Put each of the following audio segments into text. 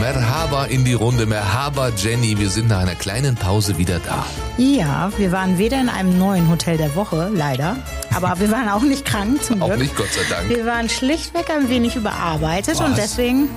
Merhaba in die Runde. Merhaba Jenny. Wir sind nach einer kleinen Pause wieder da. Ja, wir waren weder in einem neuen Hotel der Woche, leider, aber wir waren auch nicht krank zum Glück. Auch nicht, Gott sei Dank. Wir waren schlichtweg ein wenig überarbeitet Was? und deswegen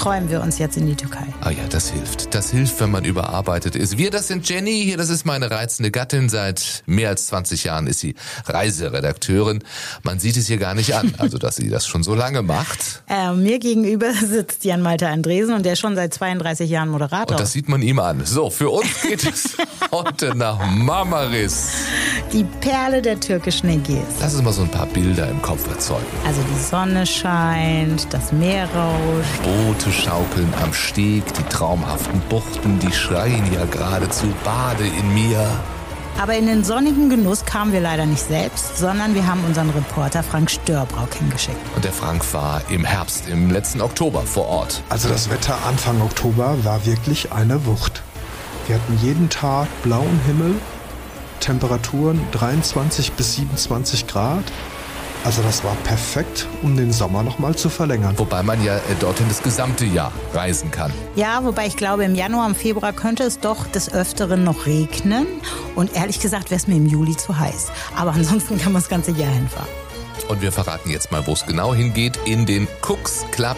träumen wir uns jetzt in die Türkei. Ah ja, das hilft. Das hilft, wenn man überarbeitet ist. Wir, das sind Jenny. Hier, das ist meine reizende Gattin. Seit mehr als 20 Jahren ist sie Reiseredakteurin. Man sieht es hier gar nicht an, also dass sie das schon so lange macht. Äh, mir gegenüber sitzt Jan Malte Andresen und der ist schon seit 32 Jahren Moderator. Und das sieht man ihm an. So, für uns geht es heute nach Marmaris. die Perle der türkischen Ägäis. Lass uns mal so ein paar Bilder im Kopf erzeugen. Also die Sonne scheint, das Meer rauscht. Boote schaukeln am Steg, die traumhaften Buchten, die schreien ja geradezu Bade in mir. Aber in den sonnigen Genuss kamen wir leider nicht selbst, sondern wir haben unseren Reporter Frank Störbrauck hingeschickt. Und der Frank war im Herbst, im letzten Oktober vor Ort. Also das Wetter Anfang Oktober war wirklich eine Wucht. Wir hatten jeden Tag blauen Himmel, Temperaturen 23 bis 27 Grad. Also das war perfekt, um den Sommer nochmal zu verlängern. Wobei man ja äh, dorthin das gesamte Jahr reisen kann. Ja, wobei ich glaube, im Januar, im Februar könnte es doch des Öfteren noch regnen. Und ehrlich gesagt wäre es mir im Juli zu heiß. Aber ansonsten kann man das ganze Jahr hinfahren. Und wir verraten jetzt mal, wo es genau hingeht, in den Cooks Club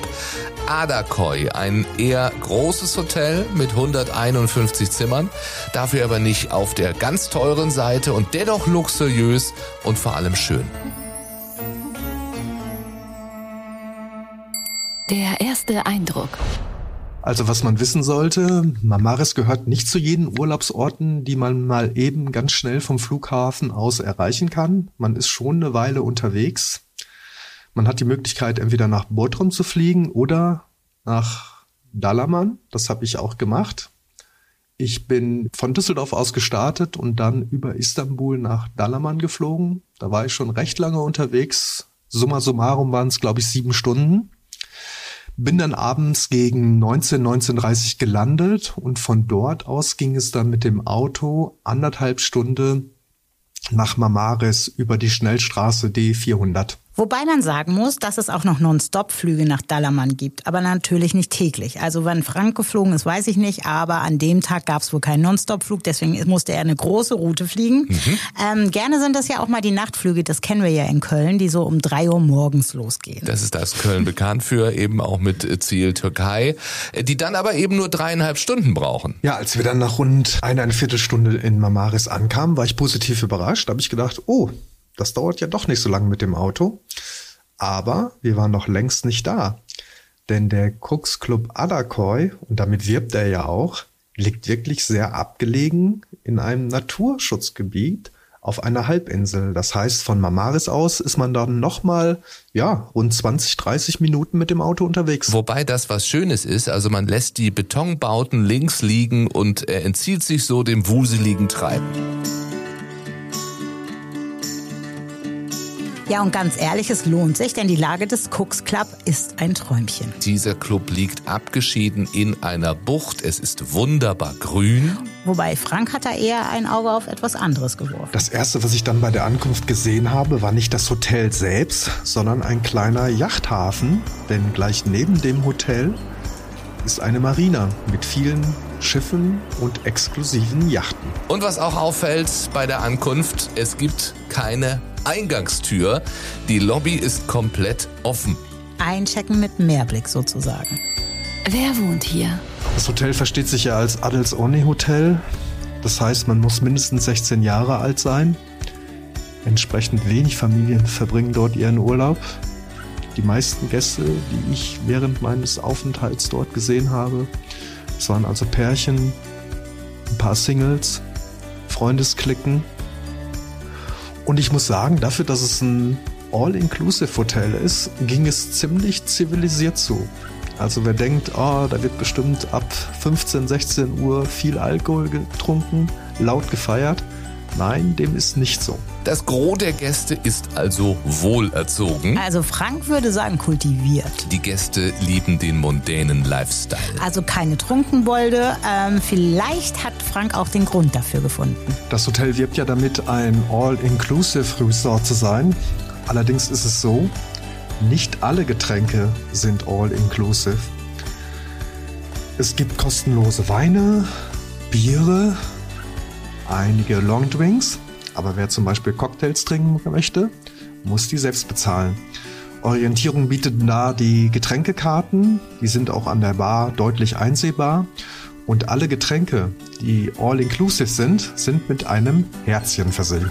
Adakoy. Ein eher großes Hotel mit 151 Zimmern, dafür aber nicht auf der ganz teuren Seite und dennoch luxuriös und vor allem schön. Der erste Eindruck. Also was man wissen sollte, Mamaris gehört nicht zu jenen Urlaubsorten, die man mal eben ganz schnell vom Flughafen aus erreichen kann. Man ist schon eine Weile unterwegs. Man hat die Möglichkeit, entweder nach Bodrum zu fliegen oder nach Dalaman. Das habe ich auch gemacht. Ich bin von Düsseldorf aus gestartet und dann über Istanbul nach Dalaman geflogen. Da war ich schon recht lange unterwegs. Summa summarum waren es, glaube ich, sieben Stunden. Bin dann abends gegen 19, 19.30 gelandet und von dort aus ging es dann mit dem Auto anderthalb Stunde nach Mamaris über die Schnellstraße D400. Wobei man sagen muss, dass es auch noch Non-Stop-Flüge nach Dalaman gibt, aber natürlich nicht täglich. Also wann Frank geflogen ist, weiß ich nicht, aber an dem Tag gab es wohl keinen Non-Stop-Flug, deswegen musste er eine große Route fliegen. Ähm, gerne sind das ja auch mal die Nachtflüge, das kennen wir ja in Köln, die so um drei Uhr morgens losgehen. Das ist das Köln bekannt für, eben auch mit Ziel Türkei, die dann aber eben nur dreieinhalb Stunden brauchen. Ja, als wir dann nach rund eine, eine Viertelstunde in Mamaris ankamen, war ich positiv überrascht. Da habe ich gedacht, oh, das dauert ja doch nicht so lange mit dem Auto. Aber wir waren noch längst nicht da. Denn der Cooks Club Adakoy, und damit wirbt er ja auch, liegt wirklich sehr abgelegen in einem Naturschutzgebiet auf einer Halbinsel. Das heißt, von Mamaris aus ist man dann nochmal, ja, rund 20, 30 Minuten mit dem Auto unterwegs. Wobei das was Schönes ist, also man lässt die Betonbauten links liegen und er entzieht sich so dem wuseligen Treiben. Ja, und ganz ehrlich, es lohnt sich, denn die Lage des Cooks Club ist ein Träumchen. Dieser Club liegt abgeschieden in einer Bucht. Es ist wunderbar grün. Wobei Frank hat da eher ein Auge auf etwas anderes geworfen. Das erste, was ich dann bei der Ankunft gesehen habe, war nicht das Hotel selbst, sondern ein kleiner Yachthafen. Denn gleich neben dem Hotel ist eine Marina mit vielen Schiffen und exklusiven Yachten. Und was auch auffällt bei der Ankunft, es gibt keine Eingangstür. Die Lobby ist komplett offen. Einchecken mit Mehrblick sozusagen. Wer wohnt hier? Das Hotel versteht sich ja als Adels Only Hotel. Das heißt, man muss mindestens 16 Jahre alt sein. Entsprechend wenig Familien verbringen dort ihren Urlaub. Die meisten Gäste, die ich während meines Aufenthalts dort gesehen habe, es waren also Pärchen, ein paar Singles, Freundesklicken. Und ich muss sagen, dafür, dass es ein All-Inclusive-Hotel ist, ging es ziemlich zivilisiert zu. Also wer denkt, oh, da wird bestimmt ab 15, 16 Uhr viel Alkohol getrunken, laut gefeiert, Nein, dem ist nicht so. Das Gros der Gäste ist also wohlerzogen. Also Frank würde sagen kultiviert. Die Gäste lieben den mondänen Lifestyle. Also keine Trunkenbolde. Ähm, vielleicht hat Frank auch den Grund dafür gefunden. Das Hotel wirbt ja damit, ein All-Inclusive Resort zu sein. Allerdings ist es so, nicht alle Getränke sind All-Inclusive. Es gibt kostenlose Weine, Biere, einige Longdrinks, aber wer zum Beispiel Cocktails trinken möchte, muss die selbst bezahlen. Orientierung bietet da die Getränkekarten, die sind auch an der Bar deutlich einsehbar und alle Getränke, die all-inclusive sind, sind mit einem Herzchen versehen.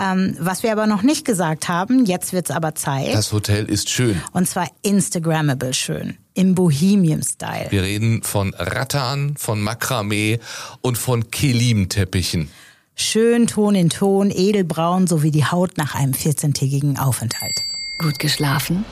Ähm, was wir aber noch nicht gesagt haben, jetzt wird's aber Zeit. Das Hotel ist schön. Und zwar Instagrammable schön. Im Bohemian-Style. Wir reden von Rattan, von Makramee und von Kelim-Teppichen. Schön Ton in Ton, edelbraun, sowie die Haut nach einem 14-tägigen Aufenthalt. Gut geschlafen?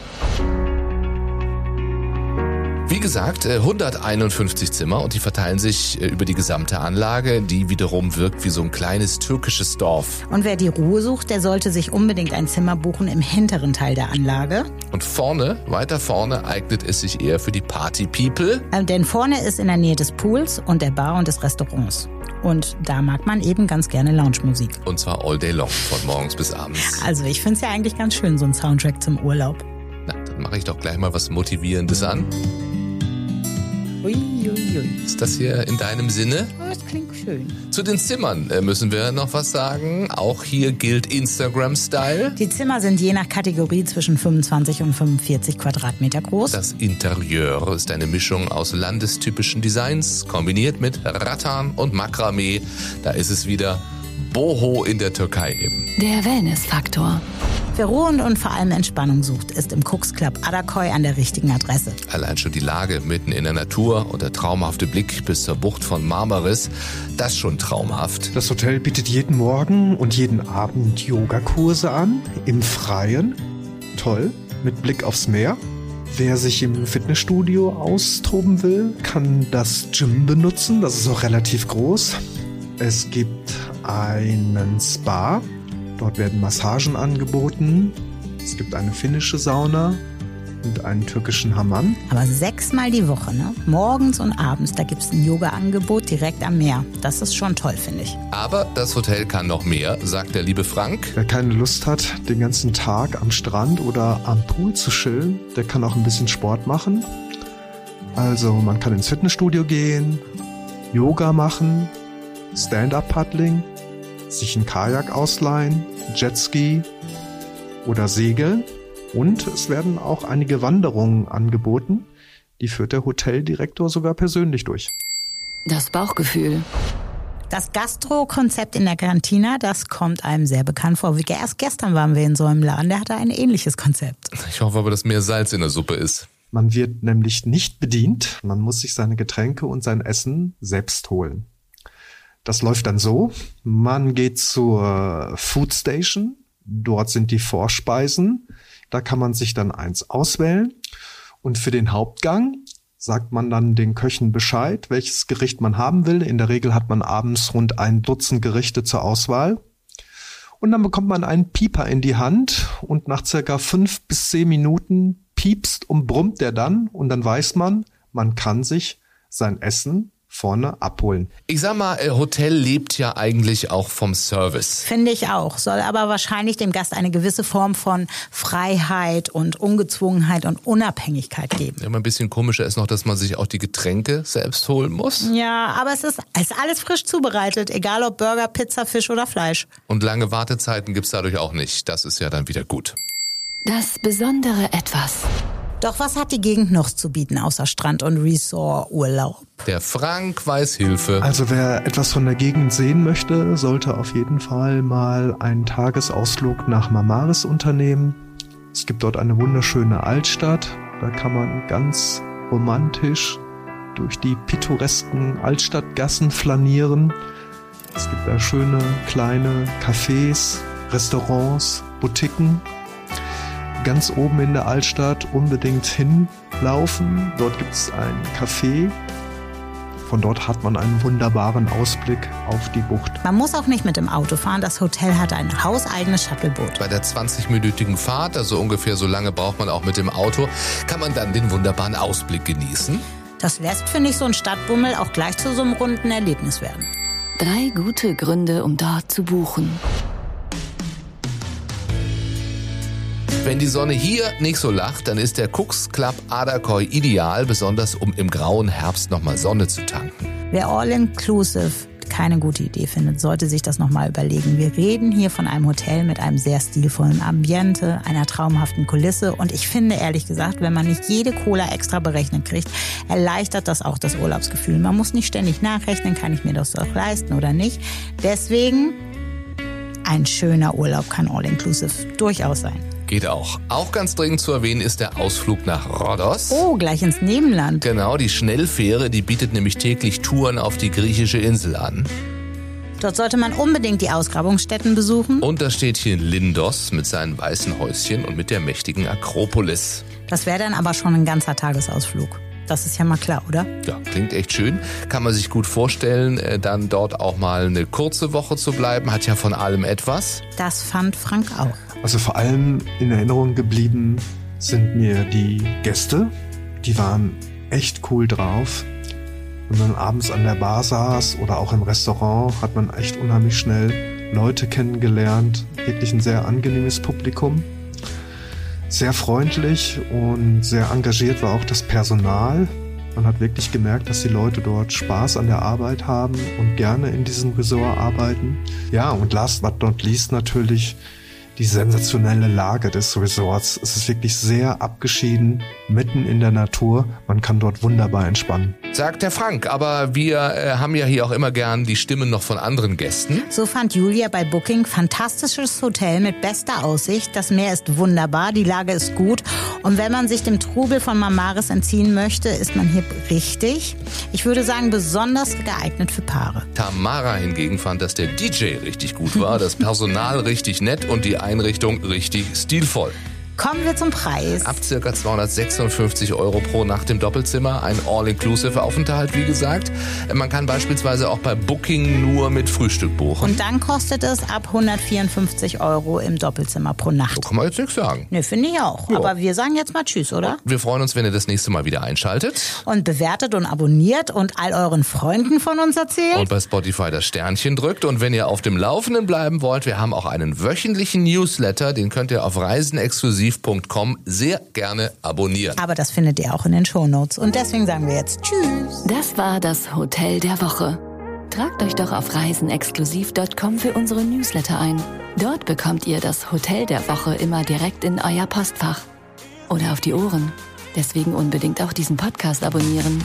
Wie gesagt, äh, 151 Zimmer und die verteilen sich äh, über die gesamte Anlage, die wiederum wirkt wie so ein kleines türkisches Dorf. Und wer die Ruhe sucht, der sollte sich unbedingt ein Zimmer buchen im hinteren Teil der Anlage. Und vorne, weiter vorne, eignet es sich eher für die Party-People. Ähm, denn vorne ist in der Nähe des Pools und der Bar und des Restaurants. Und da mag man eben ganz gerne Lounge-Musik. Und zwar all day long, von morgens bis abends. Also ich finde es ja eigentlich ganz schön, so ein Soundtrack zum Urlaub. Na, dann mache ich doch gleich mal was Motivierendes an. Uiuiui. Ist das hier in deinem Sinne? Oh, das klingt schön. Zu den Zimmern äh, müssen wir noch was sagen. Auch hier gilt Instagram-Style. Die Zimmer sind je nach Kategorie zwischen 25 und 45 Quadratmeter groß. Das Interieur ist eine Mischung aus landestypischen Designs, kombiniert mit Rattan und Makramee. Da ist es wieder Boho in der Türkei eben. Der Wellness-Faktor. Wer Ruhe und, vor allem Entspannung sucht, ist im Cooks Club Adakoy an der richtigen Adresse. Allein schon die Lage mitten in der Natur und der traumhafte Blick bis zur Bucht von Marmaris, das schon traumhaft. Das Hotel bietet jeden Morgen und jeden Abend Yogakurse an, im Freien. Toll, mit Blick aufs Meer. Wer sich im Fitnessstudio austoben will, kann das Gym benutzen. Das ist auch relativ groß. Es gibt einen Spa. Dort werden Massagen angeboten. Es gibt eine finnische Sauna und einen türkischen Hammam. Aber sechsmal die Woche, ne? Morgens und abends, da gibt's ein Yoga-Angebot direkt am Meer. Das ist schon toll, finde ich. Aber das Hotel kann noch mehr, sagt der liebe Frank. Wer keine Lust hat, den ganzen Tag am Strand oder am Pool zu chillen, der kann auch ein bisschen Sport machen. Also man kann ins Fitnessstudio gehen, Yoga machen, Stand-up-Paddling, sich ein Kajak ausleihen, Jetski oder segeln. Und es werden auch einige Wanderungen angeboten. Die führt der Hoteldirektor sogar persönlich durch. Das Bauchgefühl. Das Gastro-Konzept in der Cantina, das kommt einem sehr bekannt vor. Wie erst gestern waren wir in so einem Laden, der hatte ein ähnliches Konzept. Ich hoffe aber, dass mehr Salz in der Suppe ist. Man wird nämlich nicht bedient, man muss sich seine Getränke und sein Essen selbst holen. Das läuft dann so, man geht zur Food Station, dort sind die Vorspeisen, da kann man sich dann eins auswählen. Und für den Hauptgang sagt man dann den Köchen Bescheid, welches Gericht man haben will. In der Regel hat man abends rund ein Dutzend Gerichte zur Auswahl. Und dann bekommt man einen Pieper in die Hand und nach circa fünf bis zehn Minuten piepst und brummt der dann. Und dann weiß man, man kann sich sein Essen vorne abholen. Ich sag mal, äh, Hotel lebt ja eigentlich auch vom Service. Finde ich auch. Soll aber wahrscheinlich dem Gast eine gewisse Form von Freiheit und Ungezwungenheit und Unabhängigkeit geben. Immer ein bisschen komischer ist noch, dass man sich auch die Getränke selbst holen muss. Ja, aber es ist, es ist alles frisch zubereitet, egal ob Burger, Pizza, Fisch oder Fleisch. Und lange Wartezeiten gibt's dadurch auch nicht. Das ist ja dann wieder gut. Das besondere Etwas. Doch was hat die Gegend noch zu bieten außer Strand und Resort-Urlaub? Der Frank weiß Hilfe. Also wer etwas von der Gegend sehen möchte, sollte auf jeden Fall mal einen Tagesausflug nach Mamaris unternehmen. Es gibt dort eine wunderschöne Altstadt. Da kann man ganz romantisch durch die pittoresken Altstadtgassen flanieren. Es gibt da schöne kleine Cafés, Restaurants, Boutiquen. Ganz oben in der Altstadt unbedingt hinlaufen. Dort gibt es ein Café Von dort hat man einen wunderbaren Ausblick auf die Bucht. Man muss auch nicht mit dem Auto fahren. Das Hotel hat ein hauseigenes Shuttleboot. Bei der 20-minütigen Fahrt, also ungefähr so lange braucht man auch mit dem Auto, kann man dann den wunderbaren Ausblick genießen. Das lässt, finde ich, so ein Stadtbummel auch gleich zu so einem runden Erlebnis werden. Drei gute Gründe, um dort zu buchen. Wenn die Sonne hier nicht so lacht, dann ist der Cooks Club Adakoi ideal, besonders um im grauen Herbst nochmal Sonne zu tanken. Wer All-Inclusive keine gute Idee findet, sollte sich das nochmal überlegen. Wir reden hier von einem Hotel mit einem sehr stilvollen Ambiente, einer traumhaften Kulisse und ich finde ehrlich gesagt, wenn man nicht jede Cola extra berechnet kriegt, erleichtert das auch das Urlaubsgefühl. Man muss nicht ständig nachrechnen, kann ich mir das doch leisten oder nicht. Deswegen ein schöner Urlaub kann All-Inclusive durchaus sein. Geht auch. Auch ganz dringend zu erwähnen ist der Ausflug nach Rhodos. Oh, gleich ins Nebenland. Genau, die Schnellfähre, die bietet nämlich täglich Touren auf die griechische Insel an. Dort sollte man unbedingt die Ausgrabungsstätten besuchen. Und da steht hier Lindos mit seinen weißen Häuschen und mit der mächtigen Akropolis. Das wäre dann aber schon ein ganzer Tagesausflug. Das ist ja mal klar, oder? Ja, klingt echt schön. Kann man sich gut vorstellen, äh, dann dort auch mal eine kurze Woche zu bleiben. Hat ja von allem etwas. Das fand Frank auch. Also vor allem in Erinnerung geblieben sind mir die Gäste. Die waren echt cool drauf. Wenn man abends an der Bar saß oder auch im Restaurant, hat man echt unheimlich schnell Leute kennengelernt. Wirklich ein sehr angenehmes Publikum. Sehr freundlich und sehr engagiert war auch das Personal. Man hat wirklich gemerkt, dass die Leute dort Spaß an der Arbeit haben und gerne in diesem Resort arbeiten. Ja, und last but not least natürlich die sensationelle Lage des Resorts. Es ist wirklich sehr abgeschieden, mitten in der Natur. Man kann dort wunderbar entspannen. Sagt der Frank, aber wir äh, haben ja hier auch immer gern die Stimmen noch von anderen Gästen. So fand Julia bei Booking fantastisches Hotel mit bester Aussicht. Das Meer ist wunderbar, die Lage ist gut. Und wenn man sich dem Trubel von Mamaris entziehen möchte, ist man hier richtig. Ich würde sagen, besonders geeignet für Paare. Tamara hingegen fand, dass der DJ richtig gut war, das Personal richtig nett und die Einrichtung richtig stilvoll. Kommen wir zum Preis. Ab circa 256 Euro pro Nacht im Doppelzimmer. Ein All-Inclusive-Aufenthalt, wie gesagt. Man kann beispielsweise auch bei Booking nur mit Frühstück buchen. Und dann kostet es ab 154 Euro im Doppelzimmer pro Nacht. So kann man jetzt nichts sagen. Ne, finde ich auch. Ja. Aber wir sagen jetzt mal Tschüss, oder? Wir freuen uns, wenn ihr das nächste Mal wieder einschaltet. Und bewertet und abonniert und all euren Freunden von uns erzählt. Und bei Spotify das Sternchen drückt. Und wenn ihr auf dem Laufenden bleiben wollt, wir haben auch einen wöchentlichen Newsletter. Den könnt ihr auf reisenexklusiv exklusiv.com sehr gerne abonnieren. Aber das findet ihr auch in den Shownotes. Und deswegen sagen wir jetzt Tschüss. Das war das Hotel der Woche. Tragt euch doch auf reisenexklusiv.com für unsere Newsletter ein. Dort bekommt ihr das Hotel der Woche immer direkt in euer Postfach. Oder auf die Ohren. Deswegen unbedingt auch diesen Podcast abonnieren.